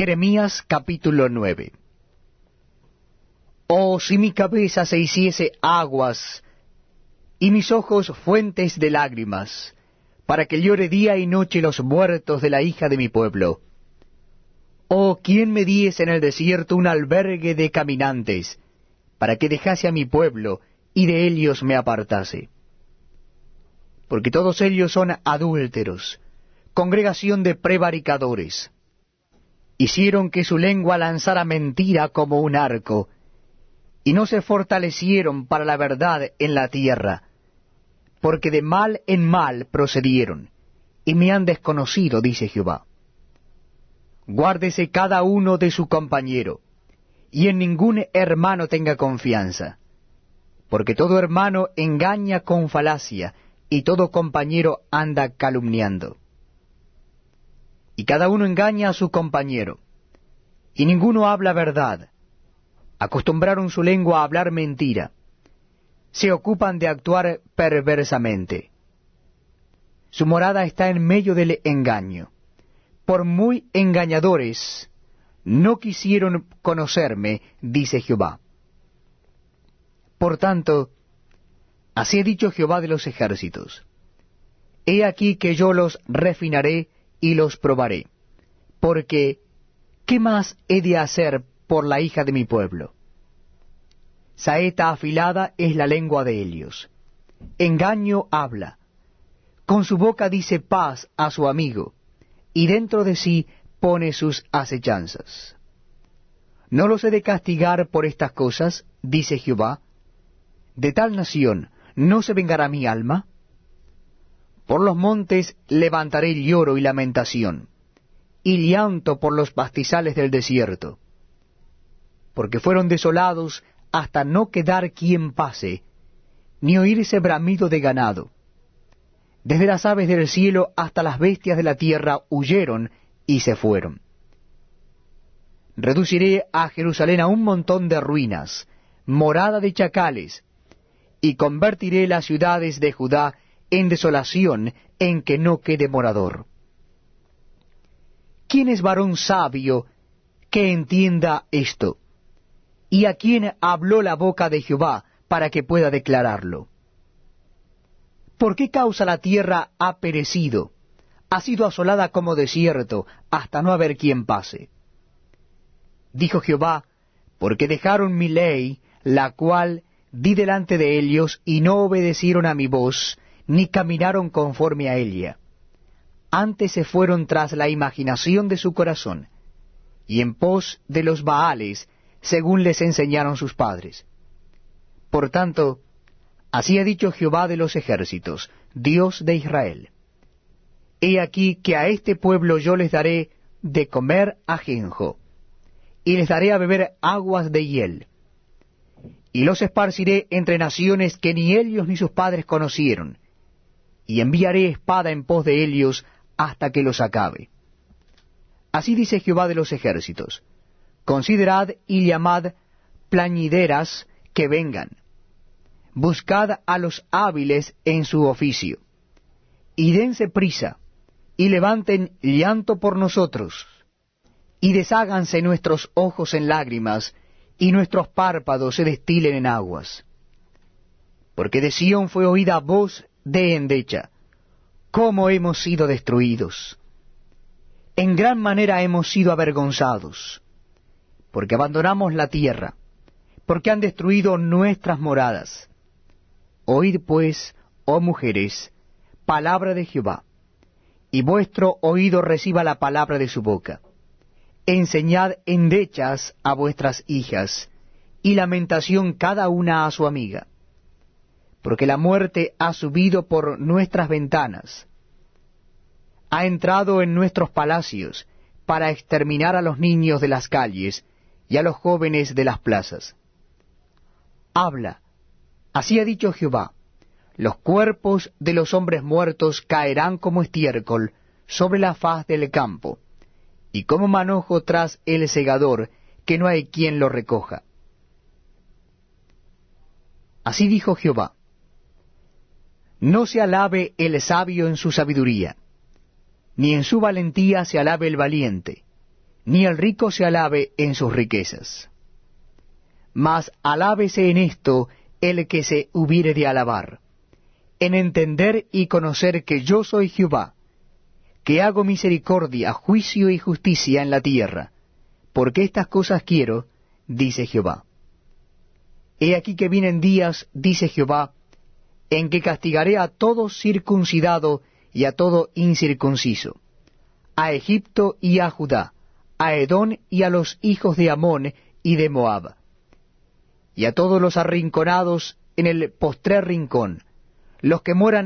Jeremías capítulo 9 Oh, si mi cabeza se hiciese aguas, y mis ojos fuentes de lágrimas, para que llore día y noche los muertos de la hija de mi pueblo. Oh, ¿quién me diese en el desierto un albergue de caminantes, para que dejase a mi pueblo, y de ellos me apartase? Porque todos ellos son adúlteros, congregación de prevaricadores. Hicieron que su lengua lanzara mentira como un arco, y no se fortalecieron para la verdad en la tierra, porque de mal en mal procedieron, y me han desconocido, dice Jehová. Guárdese cada uno de su compañero, y en ningún hermano tenga confianza, porque todo hermano engaña con falacia, y todo compañero anda calumniando. Y cada uno engaña a su compañero, y ninguno habla verdad, acostumbraron su lengua a hablar mentira, se ocupan de actuar perversamente. Su morada está en medio del engaño. Por muy engañadores, no quisieron conocerme, dice Jehová. Por tanto, así ha dicho Jehová de los ejércitos. He aquí que yo los refinaré y los probaré, porque ¿qué más he de hacer por la hija de mi pueblo. Saeta afilada es la lengua de ellos. Engaño habla. Con su boca dice paz a su amigo, y dentro de sí pone sus acechanzas. ¿No los he de castigar por estas cosas? dice Jehová. ¿De tal nación no se vengará mi alma? Por los montes levantaré lloro y lamentación, y llanto por los pastizales del desierto porque fueron desolados hasta no quedar quien pase, ni oírse bramido de ganado. Desde las aves del cielo hasta las bestias de la tierra huyeron y se fueron. Reduciré a Jerusalén a un montón de ruinas, morada de chacales, y convertiré las ciudades de Judá en desolación en que no quede morador. ¿Quién es varón sabio que entienda esto? y a quién habló la boca de Jehová para que pueda declararlo. ¿Por qué causa la tierra ha perecido? Ha sido asolada como desierto, hasta no haber quien pase. Dijo Jehová, porque dejaron mi ley, la cual di delante de ellos, y no obedecieron a mi voz, ni caminaron conforme a ella. Antes se fueron tras la imaginación de su corazón, y en pos de los Baales según les enseñaron sus padres. Por tanto, así ha dicho Jehová de los ejércitos, Dios de Israel. He aquí que a este pueblo yo les daré de comer ajenjo, y les daré a beber aguas de hiel, y los esparciré entre naciones que ni ellos ni sus padres conocieron, y enviaré espada en pos de ellos hasta que los acabe. Así dice Jehová de los ejércitos, Considerad y llamad plañideras que vengan. Buscad a los hábiles en su oficio. Y dense prisa, y levanten llanto por nosotros. Y desháganse nuestros ojos en lágrimas, y nuestros párpados se destilen en aguas. Porque de Sión fue oída voz de endecha, cómo hemos sido destruidos. En gran manera hemos sido avergonzados porque abandonamos la tierra, porque han destruido nuestras moradas. Oíd pues, oh mujeres, palabra de Jehová, y vuestro oído reciba la palabra de su boca. Enseñad endechas a vuestras hijas, y lamentación cada una a su amiga, porque la muerte ha subido por nuestras ventanas, ha entrado en nuestros palacios, para exterminar a los niños de las calles, y a los jóvenes de las plazas. Habla, así ha dicho Jehová, los cuerpos de los hombres muertos caerán como estiércol sobre la faz del campo, y como manojo tras el segador, que no hay quien lo recoja. Así dijo Jehová, no se alabe el sabio en su sabiduría, ni en su valentía se alabe el valiente, ni el rico se alabe en sus riquezas. Mas alábese en esto el que se hubiere de alabar, en entender y conocer que yo soy Jehová, que hago misericordia, juicio y justicia en la tierra, porque estas cosas quiero, dice Jehová. He aquí que vienen días, dice Jehová, en que castigaré a todo circuncidado y a todo incircunciso, a Egipto y a Judá, a Edón y a los hijos de Amón y de Moab, y a todos los arrinconados en el postrer rincón, los que moran